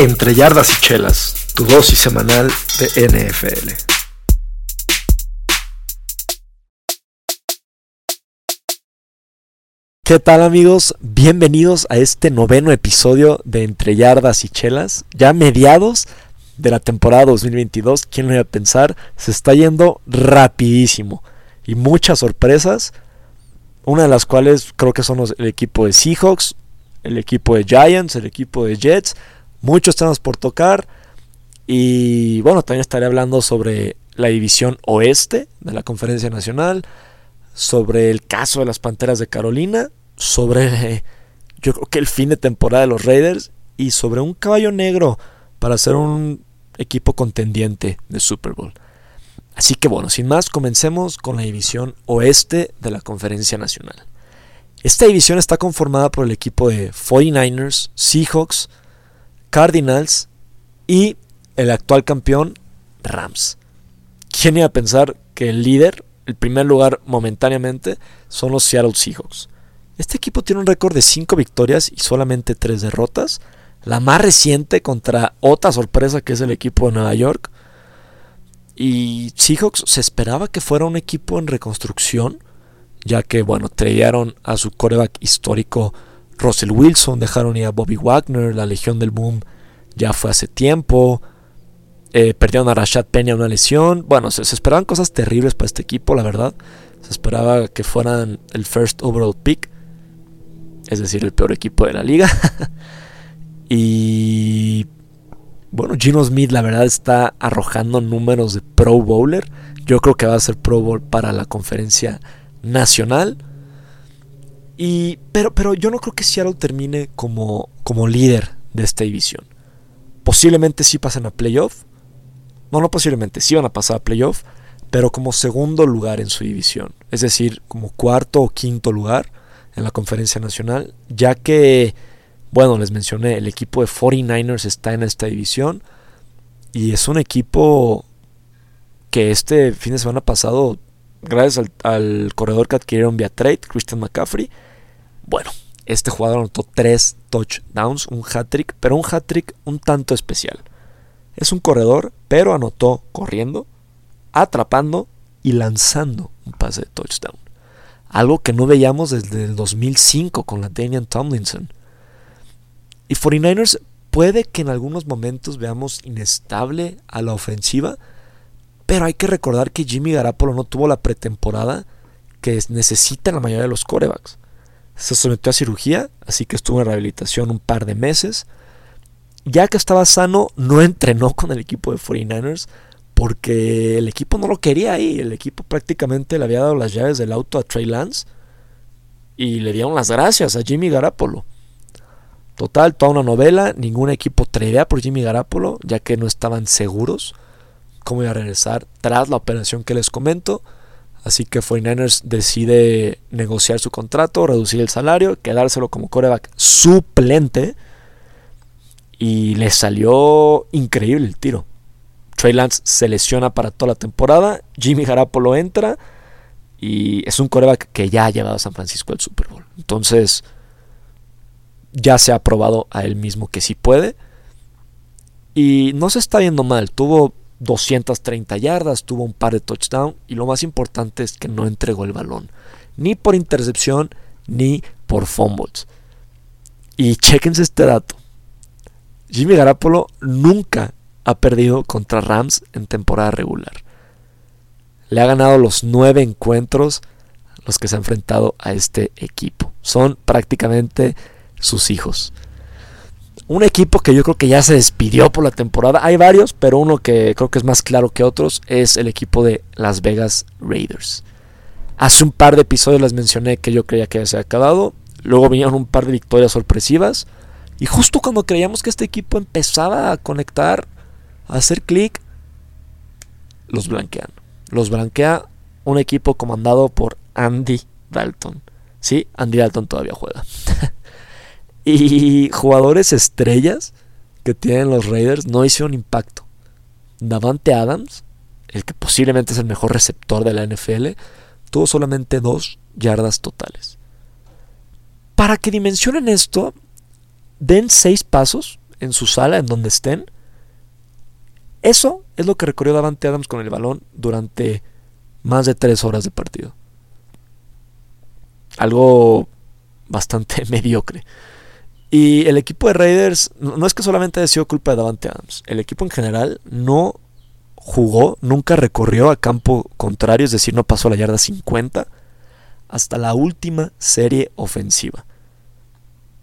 Entre yardas y chelas, tu dosis semanal de NFL. ¿Qué tal amigos? Bienvenidos a este noveno episodio de Entre Yardas y Chelas, ya mediados de la temporada 2022. ¿Quién lo iba a pensar? Se está yendo rapidísimo y muchas sorpresas, una de las cuales creo que son el equipo de Seahawks, el equipo de Giants, el equipo de Jets, muchos temas por tocar y bueno, también estaré hablando sobre la división oeste de la Conferencia Nacional, sobre el caso de las Panteras de Carolina sobre yo creo que el fin de temporada de los Raiders y sobre un caballo negro para ser un equipo contendiente de Super Bowl. Así que bueno, sin más, comencemos con la división oeste de la Conferencia Nacional. Esta división está conformada por el equipo de 49ers, Seahawks, Cardinals y el actual campeón Rams. ¿Quién iba a pensar que el líder, el primer lugar momentáneamente, son los Seattle Seahawks? Este equipo tiene un récord de 5 victorias y solamente 3 derrotas. La más reciente contra otra sorpresa que es el equipo de Nueva York. Y Seahawks se esperaba que fuera un equipo en reconstrucción, ya que, bueno, trajeron a su coreback histórico Russell Wilson, dejaron ir a Bobby Wagner, la Legión del Boom ya fue hace tiempo. Eh, perdieron a Rashad Penny a una lesión. Bueno, se, se, esperaban cosas terribles para este equipo, la verdad. Se esperaba que fueran el first overall pick es decir, el peor equipo de la liga. y bueno, Gino Smith la verdad está arrojando números de Pro Bowler. Yo creo que va a ser Pro Bowl para la conferencia nacional. Y, pero, pero yo no creo que Seattle termine como, como líder de esta división. Posiblemente sí pasen a playoff. No, no posiblemente, sí van a pasar a playoff. Pero como segundo lugar en su división. Es decir, como cuarto o quinto lugar en la conferencia nacional, ya que, bueno, les mencioné, el equipo de 49ers está en esta división y es un equipo que este fin de semana pasado, gracias al, corredor que adquirieron vía trade, Christian McCaffrey, bueno, este jugador anotó tres touchdowns, un hat-trick, pero un hat-trick un tanto especial. Es un corredor, pero anotó corriendo, atrapando y lanzando un pase de touchdown algo que no veíamos desde el 2005 con la Daniel Tomlinson. Y 49ers puede que en algunos momentos veamos inestable a la ofensiva, pero hay que recordar que Jimmy Garapolo no tuvo la pretemporada que necesita la mayoría de los corebacks. Se sometió a cirugía, así que estuvo en rehabilitación un par de meses. Ya que estaba sano, no entrenó con el equipo de 49ers porque el equipo no lo quería ahí. El equipo prácticamente le había dado las llaves del auto a Trey Lance y le dieron las gracias a Jimmy Garapolo. Total, toda una novela, ningún equipo tradea por Jimmy Garapolo, ya que no estaban seguros cómo iba a regresar tras la operación que les comento. Así que 49ers decide negociar su contrato, reducir el salario, quedárselo como coreback suplente. Y le salió increíble el tiro. Trey Lance se lesiona para toda la temporada. Jimmy Garapolo entra. Y es un coreback que ya ha llevado a San Francisco al Super Bowl. Entonces, ya se ha probado a él mismo que sí puede. Y no se está viendo mal. Tuvo 230 yardas, tuvo un par de touchdowns. Y lo más importante es que no entregó el balón. Ni por intercepción, ni por fumbles. Y chequense este dato. Jimmy Garapolo nunca ha perdido contra Rams en temporada regular. Le ha ganado los nueve encuentros los que se ha enfrentado a este equipo. Son prácticamente sus hijos. Un equipo que yo creo que ya se despidió por la temporada. Hay varios, pero uno que creo que es más claro que otros es el equipo de Las Vegas Raiders. Hace un par de episodios les mencioné que yo creía que ya se había acabado. Luego vinieron un par de victorias sorpresivas. Y justo cuando creíamos que este equipo empezaba a conectar, hacer clic, los blanquean. Los blanquea un equipo comandado por Andy Dalton. Sí, Andy Dalton todavía juega. y jugadores estrellas que tienen los Raiders no hicieron impacto. Davante Adams, el que posiblemente es el mejor receptor de la NFL, tuvo solamente dos yardas totales. Para que dimensionen esto, den seis pasos en su sala, en donde estén. Eso es lo que recorrió Davante Adams con el balón durante más de tres horas de partido. Algo bastante mediocre. Y el equipo de Raiders no es que solamente haya sido culpa de Davante Adams. El equipo en general no jugó, nunca recorrió a campo contrario, es decir, no pasó la yarda 50 hasta la última serie ofensiva.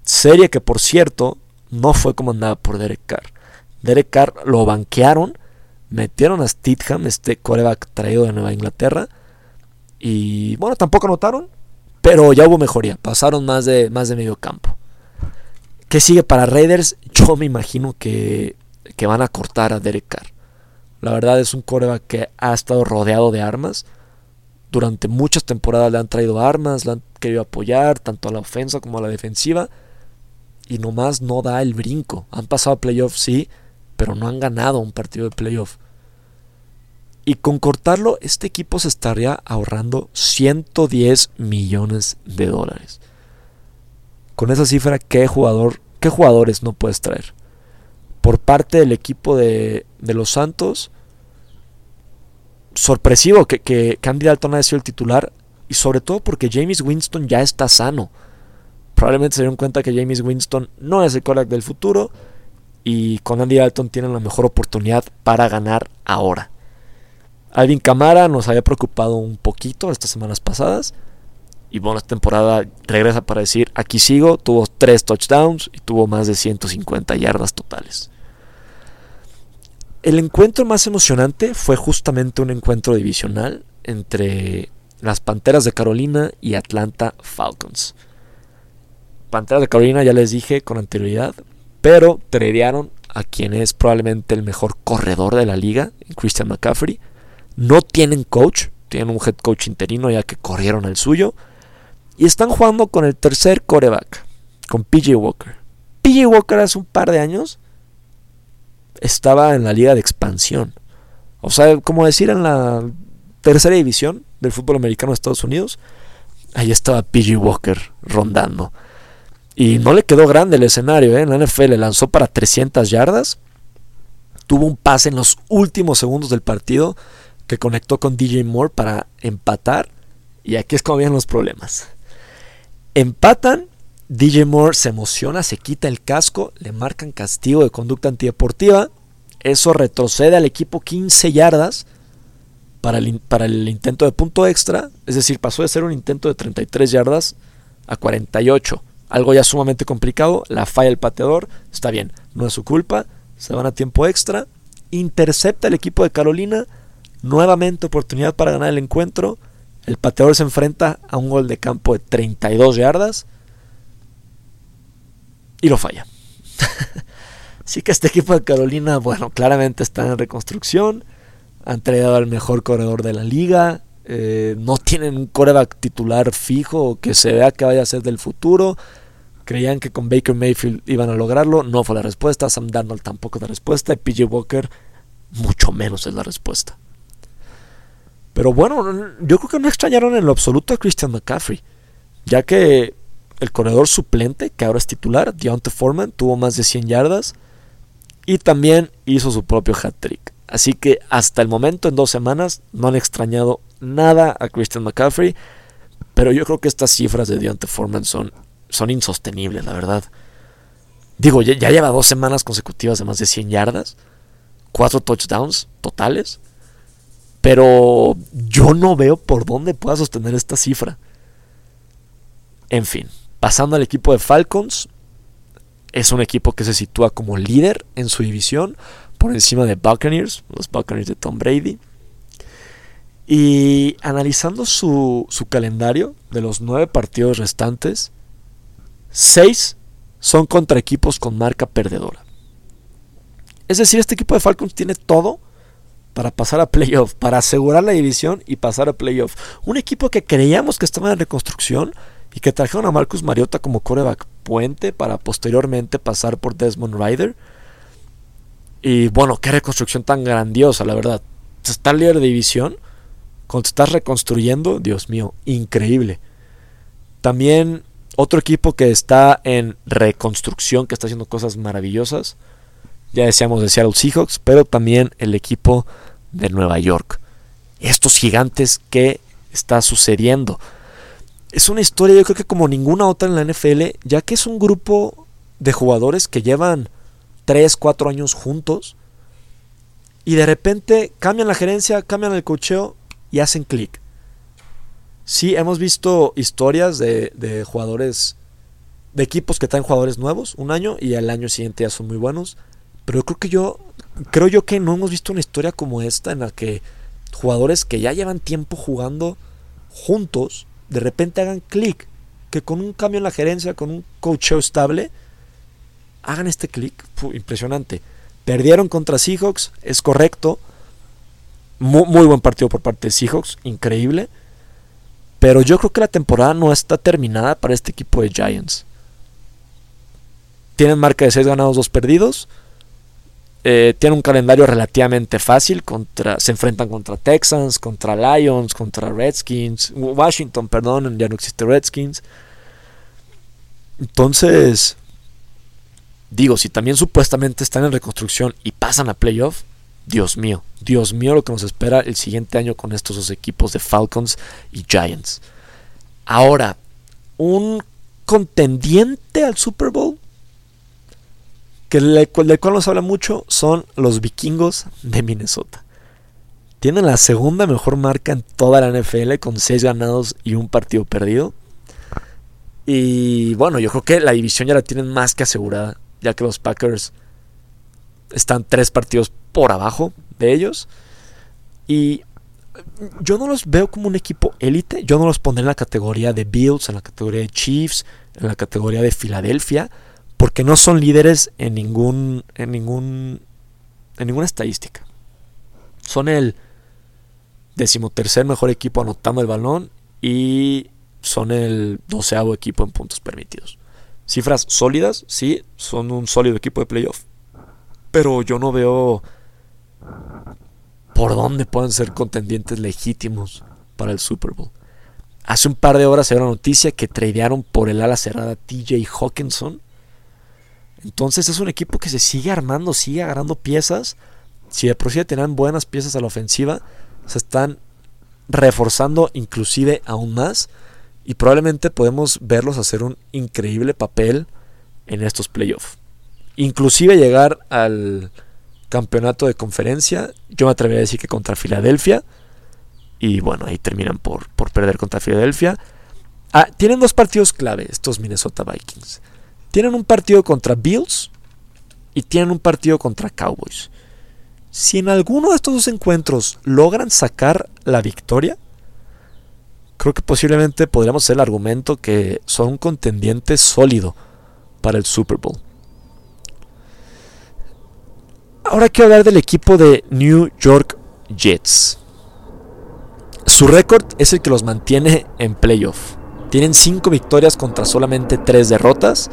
Serie que, por cierto, no fue comandada por Derek Carr. Derek Carr lo banquearon, metieron a Stidham, este coreback traído de Nueva Inglaterra, y bueno, tampoco anotaron, pero ya hubo mejoría, pasaron más de, más de medio campo. ¿Qué sigue para Raiders? Yo me imagino que, que van a cortar a Derek Carr. La verdad es un coreback que ha estado rodeado de armas durante muchas temporadas le han traído armas, le han querido apoyar, tanto a la ofensa como a la defensiva, y nomás no da el brinco. Han pasado a playoff, sí, pero no han ganado un partido de playoff. Y con cortarlo, este equipo se estaría ahorrando 110 millones de dólares. Con esa cifra, ¿qué, jugador, qué jugadores no puedes traer? Por parte del equipo de, de los Santos, sorpresivo que, que, Andy Dalton haya sido el titular y sobre todo porque James Winston ya está sano. Probablemente se dieron cuenta que James Winston no es el quarterback del futuro y con Andy Dalton tienen la mejor oportunidad para ganar ahora. Alvin Camara nos había preocupado un poquito estas semanas pasadas y bueno, esta temporada regresa para decir aquí sigo, tuvo tres touchdowns y tuvo más de 150 yardas totales. El encuentro más emocionante fue justamente un encuentro divisional entre las Panteras de Carolina y Atlanta Falcons. Panteras de Carolina ya les dije con anterioridad, pero tradearon a quien es probablemente el mejor corredor de la liga, Christian McCaffrey. No tienen coach, tienen un head coach interino ya que corrieron el suyo. Y están jugando con el tercer coreback, con PJ Walker. PJ Walker hace un par de años estaba en la liga de expansión. O sea, como decir en la tercera división del fútbol americano de Estados Unidos, ahí estaba PG Walker rondando. Y no le quedó grande el escenario, ¿eh? En la NFL le lanzó para 300 yardas. Tuvo un pase en los últimos segundos del partido que conectó con DJ Moore para empatar. Y aquí es como vienen los problemas. Empatan DJ Moore se emociona, se quita el casco, le marcan castigo de conducta antideportiva. Eso retrocede al equipo 15 yardas para el, intento de punto extra. Es decir, pasó de ser un intento de 33 yardas a 48. Algo ya sumamente complicado. La falla el pateador. Está bien, no es su culpa. Se van a tiempo extra. Intercepta el equipo de Carolina. Nuevamente oportunidad para ganar el encuentro. El pateador se enfrenta a un gol de campo de 32 yardas y lo falla. Así que este equipo de Carolina, bueno, claramente está en reconstrucción. Han traído al mejor corredor de la liga. Eh, no tienen un coreback titular fijo que se vea que vaya a ser del futuro. Creían que con Baker Mayfield iban a lograrlo. No fue la respuesta. Sam Darnold tampoco es la respuesta. Y PJ Walker, mucho menos es la respuesta. Pero bueno, yo creo que no extrañaron en lo absoluto a Christian McCaffrey. Ya que el corredor suplente, que ahora es titular, Deontay Foreman, tuvo más de 100 yardas y también hizo su propio hat-trick. Así que hasta el momento, en dos semanas, no han extrañado nada a Christian McCaffrey. Pero yo creo que estas cifras de Deontay Foreman son, son insostenibles, la verdad. Digo, ya, ya, lleva dos semanas consecutivas de más de 100 yardas, cuatro touchdowns totales. Pero yo no veo por dónde pueda sostener esta cifra. En fin, Pasando al equipo de Falcons, es un equipo que se sitúa como líder en su división, por encima de Buccaneers, los Buccaneers de Tom Brady. Y analizando su, su calendario de los nueve partidos restantes, seis son contra equipos con marca perdedora. Es decir, este equipo de Falcons tiene todo para pasar a playoff, para asegurar la división y pasar a playoff. Un equipo que creíamos que estaba en reconstrucción y que trajeron a Marcus Mariota como coreback puente para posteriormente pasar por Desmond Ryder. Y bueno, qué reconstrucción tan grandiosa, la verdad. Estar líder de división, cuando te estás reconstruyendo, Dios mío, increíble. También otro equipo que está en reconstrucción, que está haciendo cosas maravillosas, ya decíamos de Seattle Seahawks, pero también el equipo de Nueva York. Estos gigantes que está sucediendo. Es una historia yo creo que como ninguna otra en la NFL, ya que es un grupo de jugadores que llevan 3, 4 años juntos y de repente cambian la gerencia, cambian el cocheo y hacen clic. Sí, hemos visto historias de, de, jugadores, de equipos que traen jugadores nuevos un año y al año siguiente ya son muy buenos. Pero creo que yo, creo yo que no hemos visto una historia como esta en la que jugadores que ya llevan tiempo jugando juntos, de repente hagan clic. Que con un cambio en la gerencia, con un cocheo estable, hagan este clic. Impresionante. Perdieron contra Seahawks, es correcto. Muy, muy, buen partido por parte de Seahawks, increíble. Pero yo creo que la temporada no está terminada para este equipo de Giants. Tienen marca de 6 ganados, 2 perdidos. Eh, tienen un calendario relativamente fácil. Contra, se enfrentan contra Texans, contra Lions, contra Redskins. Washington, perdón, ya no existe Redskins. Entonces, Digo, si también supuestamente están en reconstrucción y pasan a playoff, Dios mío, Dios mío lo que nos espera el siguiente año con estos dos equipos de Falcons y Giants. Ahora, un contendiente al Super Bowl, que del cual nos habla mucho, son los vikingos de Minnesota. Tienen la segunda mejor marca en toda la NFL con 6 ganados y un partido perdido. Y bueno, yo creo que la división ya la tienen más que asegurada ya que los Packers están tres partidos por abajo de ellos. Y yo no los veo como un equipo élite. Yo no los pondré en la categoría de Bills, en la categoría de Chiefs, en la categoría de Filadelfia, porque no son líderes en ningún, en ningún, en ninguna estadística. Son el decimotercer mejor equipo anotando el balón y son el doceavo equipo en puntos permitidos. Cifras sólidas, sí, son un sólido equipo de playoff. Pero yo no veo por dónde pueden ser contendientes legítimos para el Super Bowl. Hace un par de horas se dio la noticia que tradearon por el ala cerrada TJ Hawkinson. Entonces es un equipo que se sigue armando, sigue agarrando piezas. Si de por sí tenían buenas piezas a la ofensiva, se están reforzando inclusive aún más y probablemente podemos verlos hacer un increíble papel en estos playoffs. Inclusive llegar al campeonato de conferencia, yo me atrevería a decir que contra Filadelfia. Y bueno, ahí terminan por, por perder contra Filadelfia. Ah, tienen dos partidos clave estos Minnesota Vikings. Tienen un partido contra Bills y tienen un partido contra Cowboys. Si en alguno de estos dos encuentros logran sacar la victoria, creo que posiblemente podríamos hacer el argumento que son un contendiente sólido para el Super Bowl. Ahora quiero hablar del equipo de New York Jets. Su récord es el que los mantiene en playoff. Tienen 5 victorias contra solamente 3 derrotas.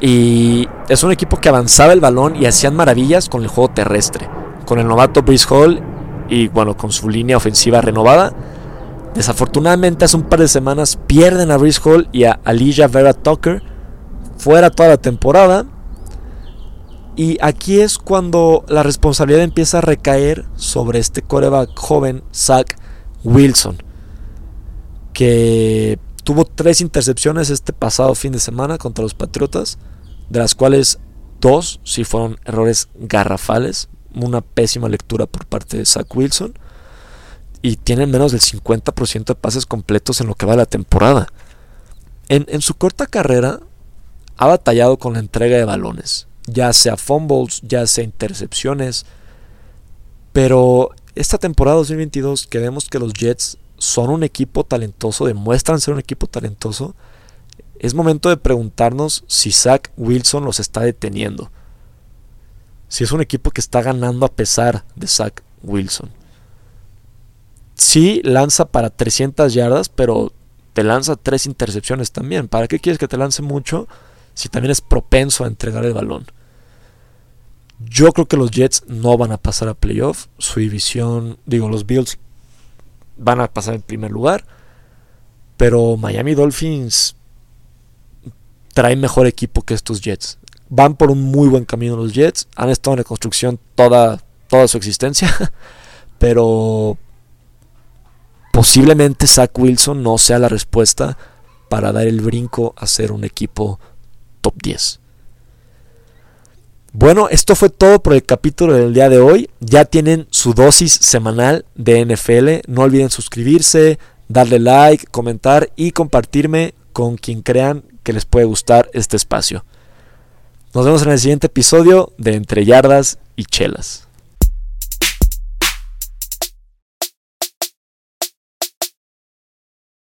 Y es un equipo que avanzaba el balón y hacían maravillas con el juego terrestre. Con el novato Brice Hall y bueno, con su línea ofensiva renovada Desafortunadamente hace un par de semanas pierden a Brice Hall y a Alija Vera Tucker fuera toda la temporada. Y aquí es cuando la responsabilidad empieza a recaer sobre este coreback joven, Zach Wilson, que tuvo tres intercepciones este pasado fin de semana contra los Patriotas, de las cuales dos sí fueron errores garrafales, una pésima lectura por parte de Zach Wilson y tienen menos del 50% de pases completos en lo que va de la temporada. En, su corta carrera ha batallado con la entrega de balones, ya sea fumbles, ya sea intercepciones, pero esta temporada 2022 que vemos que los Jets son un equipo talentoso, demuestran ser un equipo talentoso, es momento de preguntarnos si Zach Wilson los está deteniendo. Si es un equipo que está ganando a pesar de Zach Wilson sí lanza para 300 yardas, pero te lanza tres intercepciones también. ¿Para qué quieres que te lance mucho si también es propenso a entregar el balón? Yo creo que los Jets no van a pasar a playoff. Su división, digo, los Bills van a pasar en primer lugar. Pero Miami Dolphins trae mejor equipo que estos Jets. van por un muy buen camino los Jets. Han estado en reconstrucción toda, toda su existencia. Pero posiblemente Zach Wilson no sea la respuesta para dar el brinco a ser un equipo top 10. Bueno, esto fue todo por el capítulo del día de hoy. Ya tienen su dosis semanal de NFL. No olviden suscribirse, darle like, comentar y compartirme con quien crean que les puede gustar este espacio. Nos vemos en el siguiente episodio de Entre Yardas y Chelas.